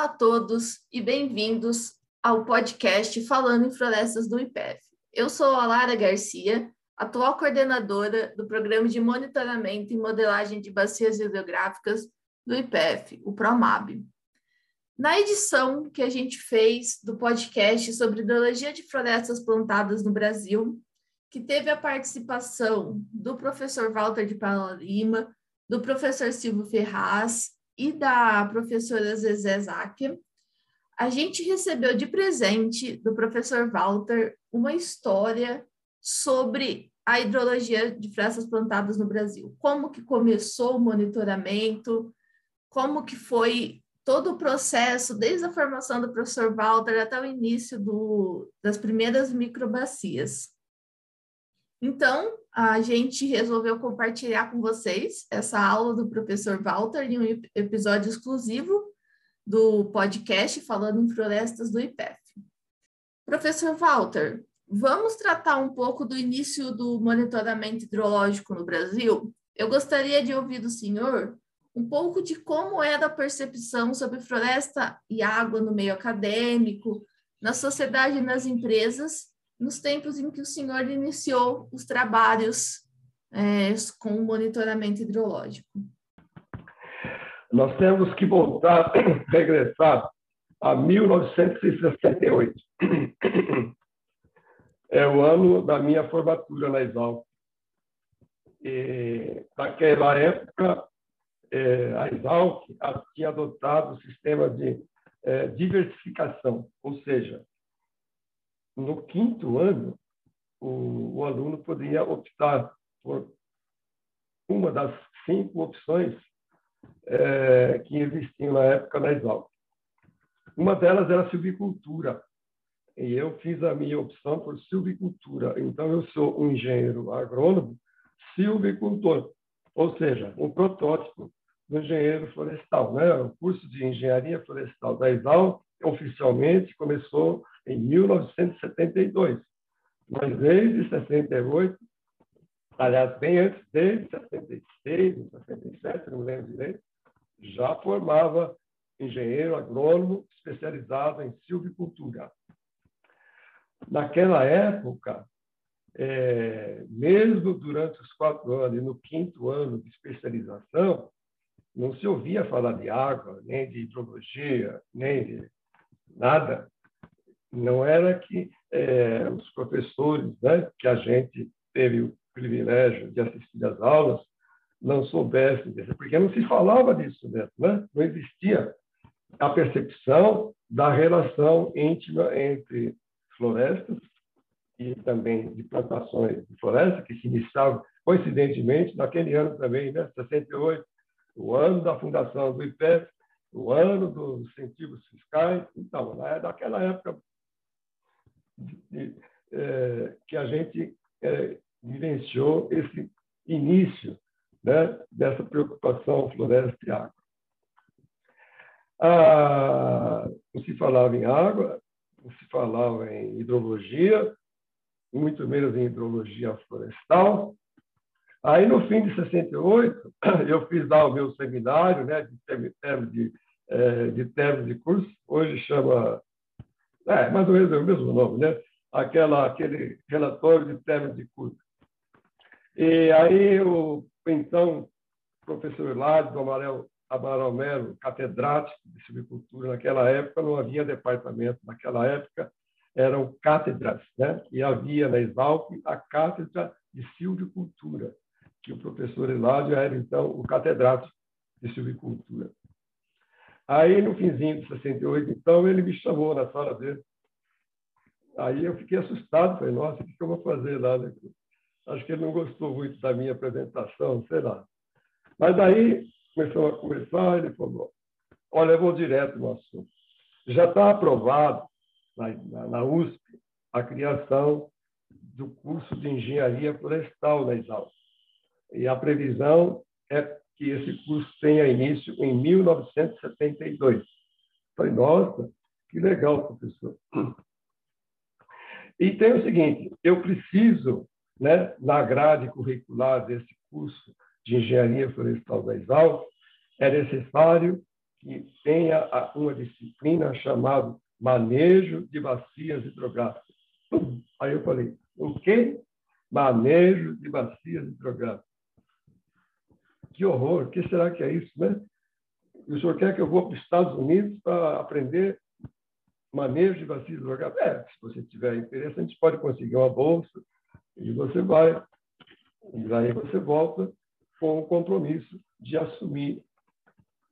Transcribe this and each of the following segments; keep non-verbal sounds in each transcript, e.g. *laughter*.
Olá a todos e bem-vindos ao podcast Falando em Florestas do IPEF. Eu sou a Lara Garcia, atual coordenadora do Programa de Monitoramento e Modelagem de Bacias Hidrográficas do IPEF, o PROMAB. Na edição que a gente fez do podcast sobre hidrologia de florestas plantadas no Brasil, que teve a participação do professor Walter de Paula Lima, do professor Silvio Ferraz e da professora Zezé Záquia, a gente recebeu de presente do professor Walter uma história sobre a hidrologia de florestas plantadas no Brasil. Como que começou o monitoramento, como que foi todo o processo, desde a formação do professor Walter até o início do, das primeiras microbacias. Então, a gente resolveu compartilhar com vocês essa aula do professor Walter em um episódio exclusivo do podcast Falando em Florestas do IPEF. Professor Walter, vamos tratar um pouco do início do monitoramento hidrológico no Brasil? Eu gostaria de ouvir do senhor um pouco de como é a percepção sobre floresta e água no meio acadêmico, na sociedade e nas empresas, nos tempos em que o senhor iniciou os trabalhos é, com o monitoramento hidrológico? Nós temos que voltar, *clears throat* regressar a 1968. *clears throat* É o ano da minha formatura na Exalc. E, naquela época, é, a Exalc tinha adotado o sistema de é, diversificação, ou seja, no quinto ano, o, o aluno poderia optar por uma das cinco opções é, que existiam na época na Exalc. Uma delas era silvicultura, e eu fiz a minha opção por silvicultura. Então, eu sou um engenheiro agrônomo silvicultor, ou seja, um protótipo do engenheiro florestal. Né? O curso de engenharia florestal da Exalc oficialmente começou em 1972. Mas desde 68, aliás, bem antes, desde 76, 77, não lembro direito, já formava engenheiro agrônomo especializado em silvicultura. Naquela época, é, mesmo durante os quatro anos e no quinto ano de especialização, não se ouvia falar de água, nem de hidrologia, nem de nada não era que é, os professores, né, que a gente teve o privilégio de assistir às aulas, não soubessem disso, porque não se falava disso mesmo, né? não existia a percepção da relação íntima entre florestas e também de plantações de floresta, que se iniciavam coincidentemente naquele ano também, né, 68, o ano da fundação do IPEF, o ano dos incentivos fiscais. Então, naquela época de, é, que a gente é, vivenciou esse início né, dessa preocupação floresta e água. Ah, não se falava em água, não se falava em hidrologia, muito menos em hidrologia florestal. Aí, no fim de 68, *coughs* eu fiz lá o meu seminário né, de termo de, é, de, de curso, hoje chama é, mais ou menos é o mesmo nome, né? Aquela, aquele relatório de término de curso. E aí o então professor Hilário do Amaral, Amaral Melo, catedrático de silvicultura, naquela época não havia departamento, naquela época eram cátedras, né? E havia na Exalc a cátedra de silvicultura, que o professor Hilário era então o catedrático de silvicultura. Aí, no finzinho de 68, então, ele me chamou na sala dele. Aí eu fiquei assustado, falei, nossa, o que eu vou fazer lá? Né? Acho que ele não gostou muito da minha apresentação, sei lá. Mas aí começou a conversar, ele falou, Olha, eu vou direto no assunto. Já está aprovado na, na, na, USP a criação do curso de engenharia florestal na Exalc. E a previsão é que esse curso tenha início em 1972. Falei, nossa, que legal, professor. E tem o seguinte, eu preciso, né, na grade curricular desse curso de engenharia florestal da Exalc, é necessário que tenha uma disciplina chamada manejo de bacias hidrográficas. Aí eu falei, o quê? Manejo de bacias hidrográficas. Que horror, o que será que é isso, né? E o senhor quer que eu vou para os Estados Unidos para aprender manejo de bacias hidrográficas? É, se você tiver interesse, a gente pode conseguir uma bolsa e você vai. E aí você volta com o compromisso de assumir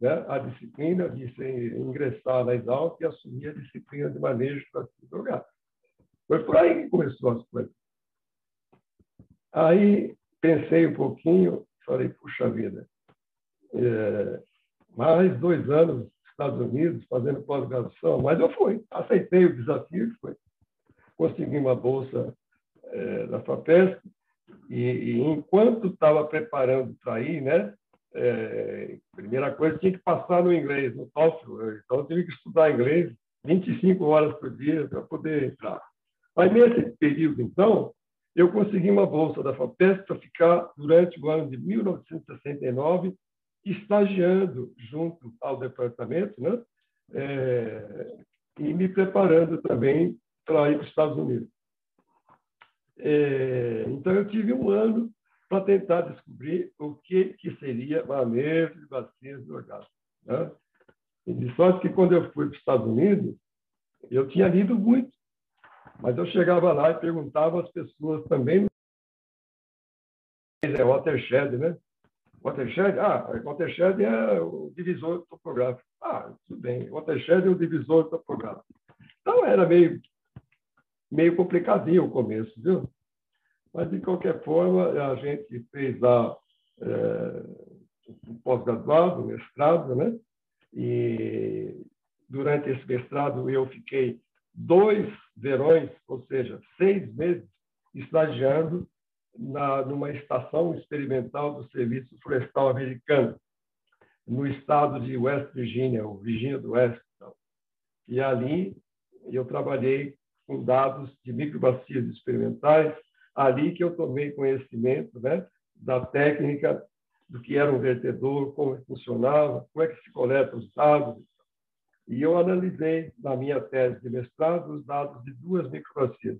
né, a disciplina de se ingressar na Exalc e assumir a disciplina de manejo para se drogar. Foi por aí que começou as coisas. Aí pensei um pouquinho, falei, puxa vida, é, mais dois anos nos Estados Unidos fazendo pós-graduação, mas eu fui, aceitei o desafio, foi. consegui uma bolsa é, da FAPESP, e, e enquanto estava preparando para ir, né, é, primeira coisa, tinha que passar no inglês, no TOEFL. Então, eu tive que estudar inglês 25 horas por dia para poder entrar. Mas nesse período, então, eu consegui uma bolsa da FAPESP para ficar durante o ano de 1969 estagiando junto ao departamento, né? É, e me preparando também para ir para os Estados Unidos. É, então, eu tive um ano para tentar descobrir o que, que seria manejo de vacinas do orgasmo. Né? E sorte que, quando eu fui para os Estados Unidos, eu tinha lido muito, mas eu chegava lá e perguntava às pessoas também. É watershed, né? Watershed? Ah, watershed é o divisor topográfico. Ah, tudo bem. Watershed é o divisor topográfico. Então, era meio, meio complicadinho o começo, viu? Mas, de qualquer forma, a gente fez lá é, um pós-graduado, mestrado, né? E durante esse mestrado eu fiquei dois verões, ou seja, seis meses, estagiando na, numa estação experimental do Serviço Florestal Americano, no estado de West Virginia, ou Virgínia do Oeste. Então. E ali eu trabalhei com dados de microbacias experimentais, ali que eu tomei conhecimento né, da técnica, do que era um vertedor, como funcionava, como é que se coleta os dados. E eu analisei, na minha tese de mestrado, os dados de duas microbacias.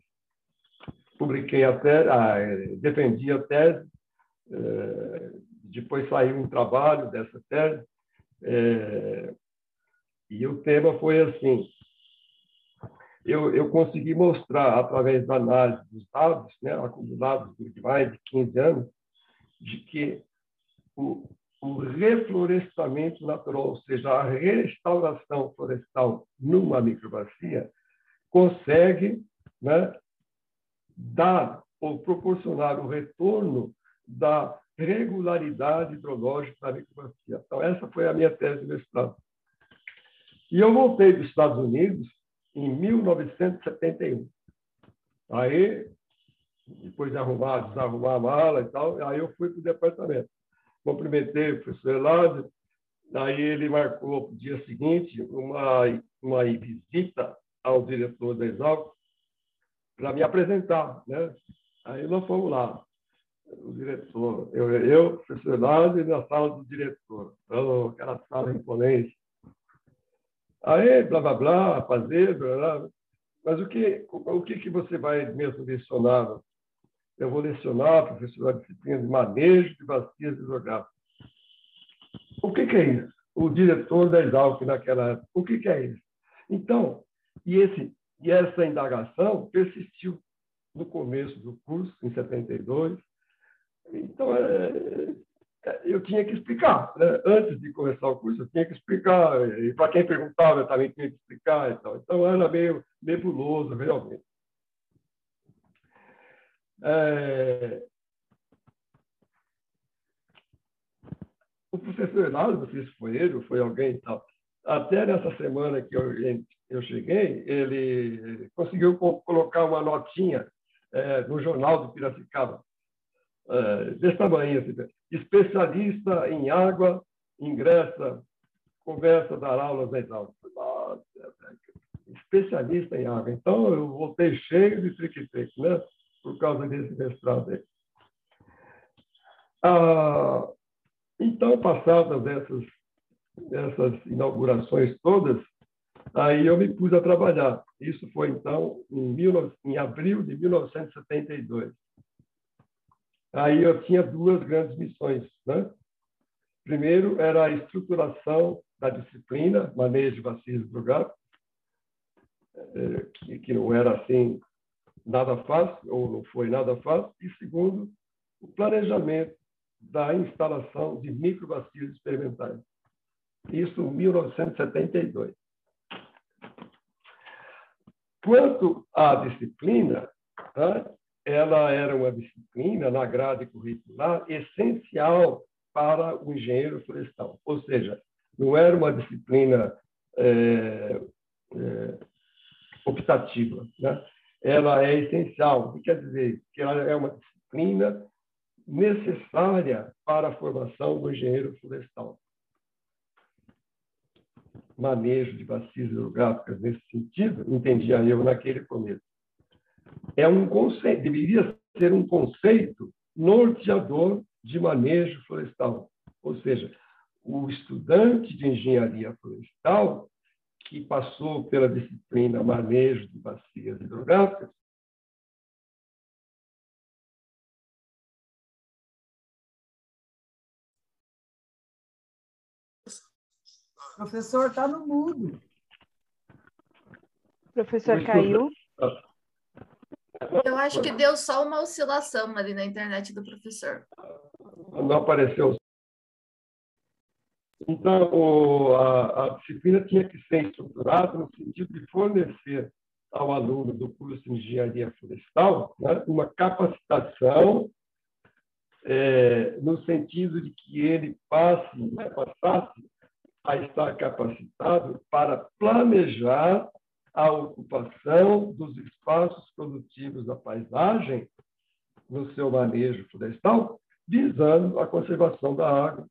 Publiquei a tese, ah, defendi a tese, eh, depois saiu um trabalho dessa tese, eh, e o tema foi assim, eu, eu consegui mostrar, através da análise dos dados, né, acumulados de mais de 15 anos, de que o, o reflorestamento natural, ou seja, a restauração florestal numa microbacia, consegue né, dar ou proporcionar o retorno da regularidade hidrológica da microbacia. Então, essa foi a minha tese de mestrado. E eu voltei dos Estados Unidos em 1971. Aí, depois de arrumar, desarrumar a mala e tal, aí eu fui para o departamento. Cumprimentei o professor Elásio, daí ele marcou o dia seguinte uma, uma visita ao diretor da Exalc para me apresentar. Né? Aí nós fomos lá, o diretor, eu, eu professor Elásio, na sala do diretor, então, aquela sala imponente. Aí, blá, blá, blá, fazer, blá, blá. Mas o que, o que, que você vai mesmo lecionar? Eu vou lecionar, professor, a disciplina de manejo de bacias hidrográficas. O que, que é isso? O diretor da Exalc naquela época. O que, que é isso? Então, e, esse, e essa indagação persistiu no começo do curso, em 72. Então, é, eu tinha que explicar. Né? Antes de começar o curso, eu tinha que explicar. E para quem perguntava, eu também tinha que explicar. Então, então era meio nebuloso, realmente. É... O professor sei se foi alguém e tal, até nessa semana que eu, eu cheguei, ele conseguiu colocar uma notinha é, no jornal do Piracicaba, é, desse tamanho, assim, especialista em água, ingressa, conversa, dar aulas nas aulas. Nossa, especialista em água. Então, eu voltei cheio de trique-trique, né? Por causa desse mestrado aí. Ah, então, passadas essas, essas inaugurações todas, aí eu me pus a trabalhar. Isso foi, então, em, em abril de 1972. Aí eu tinha duas grandes missões. Né? Primeiro era a estruturação da disciplina, manejo de vacilos drogados, é, que, que não era assim nada fácil, ou não foi nada fácil. E segundo, o planejamento da instalação de microbacilos experimentais. Isso em 1972. Quanto à disciplina, tá? ela era uma disciplina na grade curricular essencial para o engenheiro florestal. Ou seja, não era uma disciplina é, é, optativa. Né? Ela é essencial. Quer dizer? Que ela é uma disciplina necessária para a formação do engenheiro florestal. Manejo de bacias hidrográficas nesse sentido, entendia eu naquele começo. É um conceito, deveria ser um conceito norteador de manejo florestal. Ou seja, o estudante de engenharia florestal que passou pela disciplina manejo de bacias hidrográficas Professor, está no mudo. Professor caiu. Eu acho que deu só uma oscilação ali na internet do professor. Não apareceu. Então, a, a disciplina tinha que ser estruturada no sentido de fornecer ao aluno do curso de engenharia florestal né, uma capacitação é, no sentido de que ele passe, né, passasse a estar capacitado para planejar a ocupação dos espaços produtivos da paisagem no seu manejo florestal, visando a conservação da água,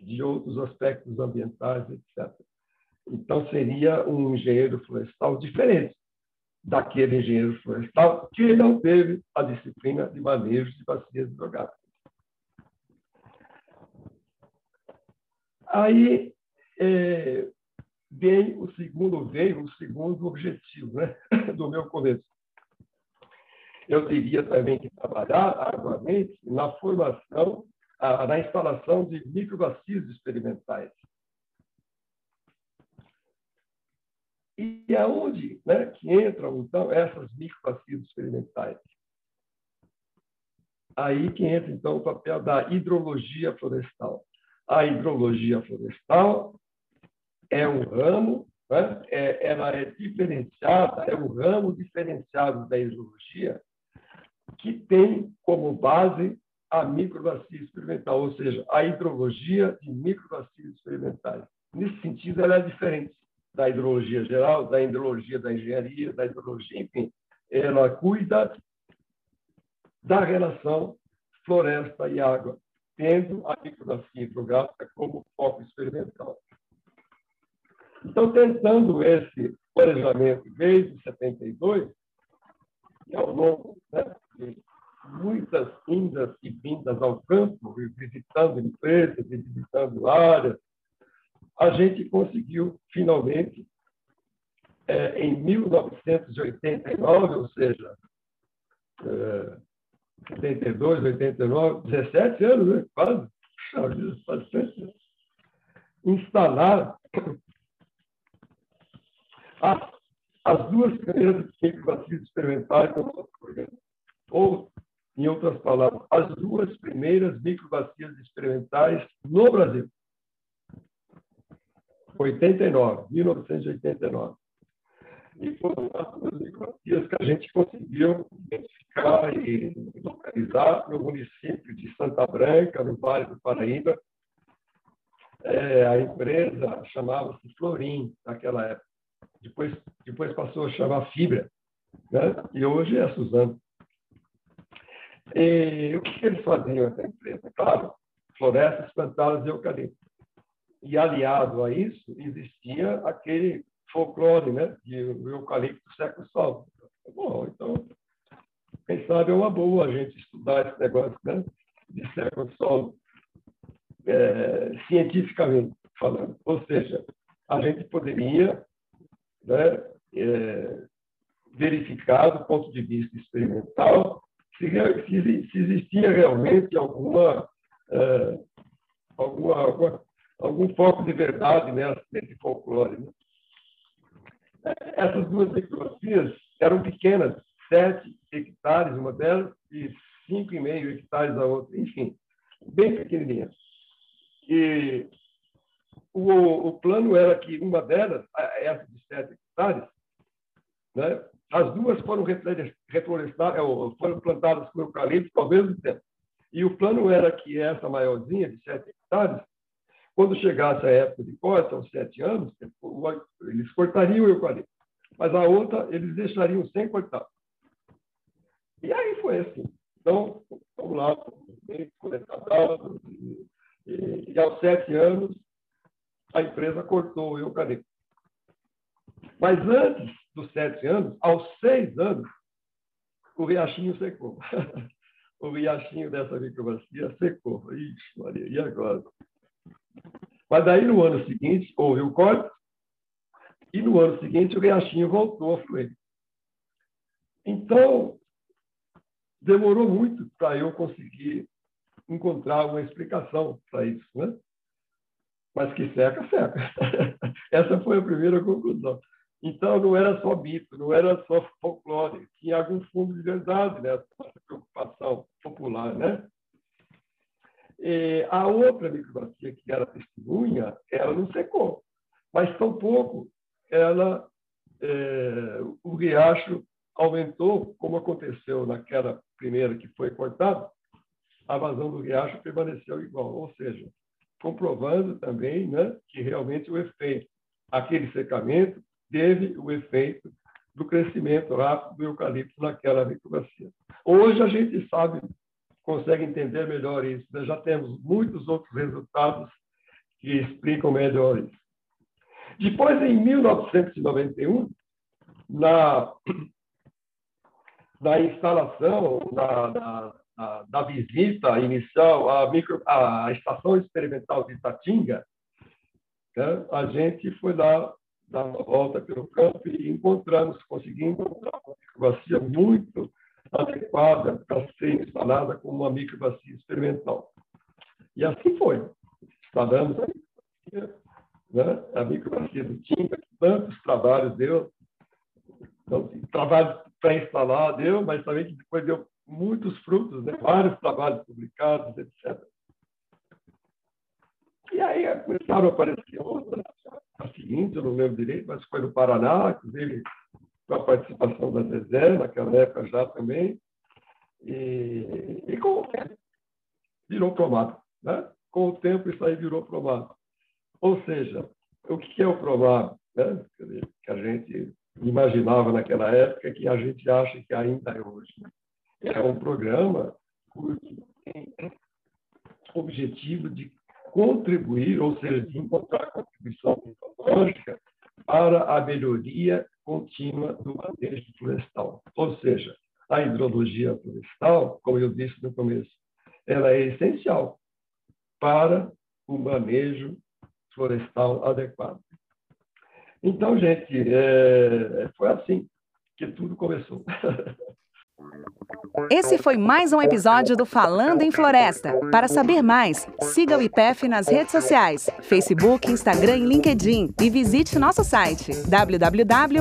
de outros aspectos ambientais, etc. Então, seria um engenheiro florestal diferente daquele engenheiro florestal que não teve a disciplina de manejo de bacias hidrográficas. Aí, é, veio o segundo veio o segundo objetivo né, *laughs* do meu começo. Eu teria também que trabalhar arduamente na formação, na instalação de microbacias experimentais. E aonde né, que entram, então, essas microbacias experimentais? Aí que entra, então, o papel da hidrologia florestal. A hidrologia florestal é um ramo, né? é, ela é diferenciada, é um ramo diferenciado da hidrologia que tem como base a microbacia experimental, ou seja, a hidrologia de microbacias experimentais. Nesse sentido, ela é diferente da hidrologia geral, da hidrologia da engenharia, da hidrologia, enfim. Ela cuida da relação floresta e água, tendo a microbacia hidrográfica como foco experimental. Então, tentando esse planejamento desde 72, e ao longo né, muitas indas e vindas ao campo, visitando empresas, visitando áreas, a gente conseguiu, finalmente, é, em 1989, ou seja, é, 72, 89, 17 anos, né? quase, bastante, instalar as, as duas primeiras vacinas experimentais nosso. Ou, em outras palavras, as duas primeiras microbacias experimentais no Brasil. 89, 1989. E foram as microbacias que a gente conseguiu identificar e localizar no município de Santa Branca, no Vale do Paraíba, é, a empresa chamava-se Florim naquela época. Depois, depois passou a chamar Fibra, né? e hoje é a Suzano. E o que eles faziam essa empresa? Claro, florestas plantadas de eucalipto. E aliado a isso, existia aquele folclore né, de eucalipto seca o sol. Bom, então, quem sabe é uma boa a gente estudar esse negócio né, de seca o solo é, cientificamente falando. Ou seja, a gente poderia né, é, verificar do ponto de vista experimental se, se, existia realmente alguma, é, alguma, alguma, algum foco de verdade nesse folclore. Né? Essas duas micrografias eram pequenas, sete hectares uma delas e cinco e meio hectares a outra, enfim, bem pequenininhas. E o, o plano era que uma delas, essa de sete hectares, né, as duas foram reflorestadas, é, foram plantadas com eucalipto ao mesmo tempo. E o plano era que essa maiorzinha, de sete hectares, quando chegasse a época de corte, aos sete anos, eles cortariam o eucalipto. Mas a outra, eles deixariam sem cortar. E aí foi assim. Então, vamos lá, coletador, e, e, e aos sete anos, a empresa cortou o eucalipto. Mas antes dos sete anos, aos seis anos, o riachinho secou. *laughs* o riachinho dessa microbacia secou. Ixi, Maria, e agora? Mas daí, no ano seguinte, houve o corte, e no ano seguinte o riachinho voltou a fluir. Então, demorou muito para eu conseguir encontrar uma explicação para isso, né? Mas que seca, seca. *laughs* Essa foi a primeira conclusão. Então, não era só mito, não era só folclore, tinha algum fundo de verdade nessa preocupação popular, né? E a outra microbacia, que era testemunha, ela não secou, mas tampouco ela, é, o riacho aumentou, como aconteceu naquela primeira que foi cortada, a vazão do riacho permaneceu igual, ou seja, comprovando também né, que realmente o efeito, aquele secamento, teve o efeito do crescimento rápido do eucalipto naquela microbacia. Hoje a gente sabe consegue entender melhor isso. Nós já temos muitos outros resultados que explicam melhor isso. Depois, em 1991, na, *clears throat* na instalação, na, na, na, na visita inicial à, micro, à Estação Experimental de Itatinga, né, a gente foi lá dar uma volta pelo campo e encontramos, conseguimos encontrar uma microbacia muito adequada para ser instalada como uma microbacia experimental. E assim foi. Instalamos a microbacia, né? a microbacia do Tinga, que tantos trabalhos deu, então, trabalho para instalar deu, mas também que depois deu muitos frutos, né? vários trabalhos publicados, etc. E aí começaram a aparecer outras, seguinte, eu não lembro direito, mas foi no Paraná, inclusive com a participação da Zezé, naquela época já também, e, e com o tempo virou promado. Né? Com o tempo isso aí virou promado. Ou seja, o que é o promado? Né? Que a gente imaginava naquela época que a gente acha que ainda é hoje. É um programa que tem objetivo de contribuir, ou seja, de encontrar contribuição tecnológica para a melhoria contínua do manejo florestal. Ou seja, a hidrologia florestal, como eu disse no começo, ela é essencial para o manejo florestal adequado. Então, gente, é, foi assim que tudo começou. *laughs* Esse foi mais um episódio do Falando em Floresta. Para saber mais, siga o IPEF nas redes sociais, Facebook, Instagram e LinkedIn e visite nosso site www.ipef.br.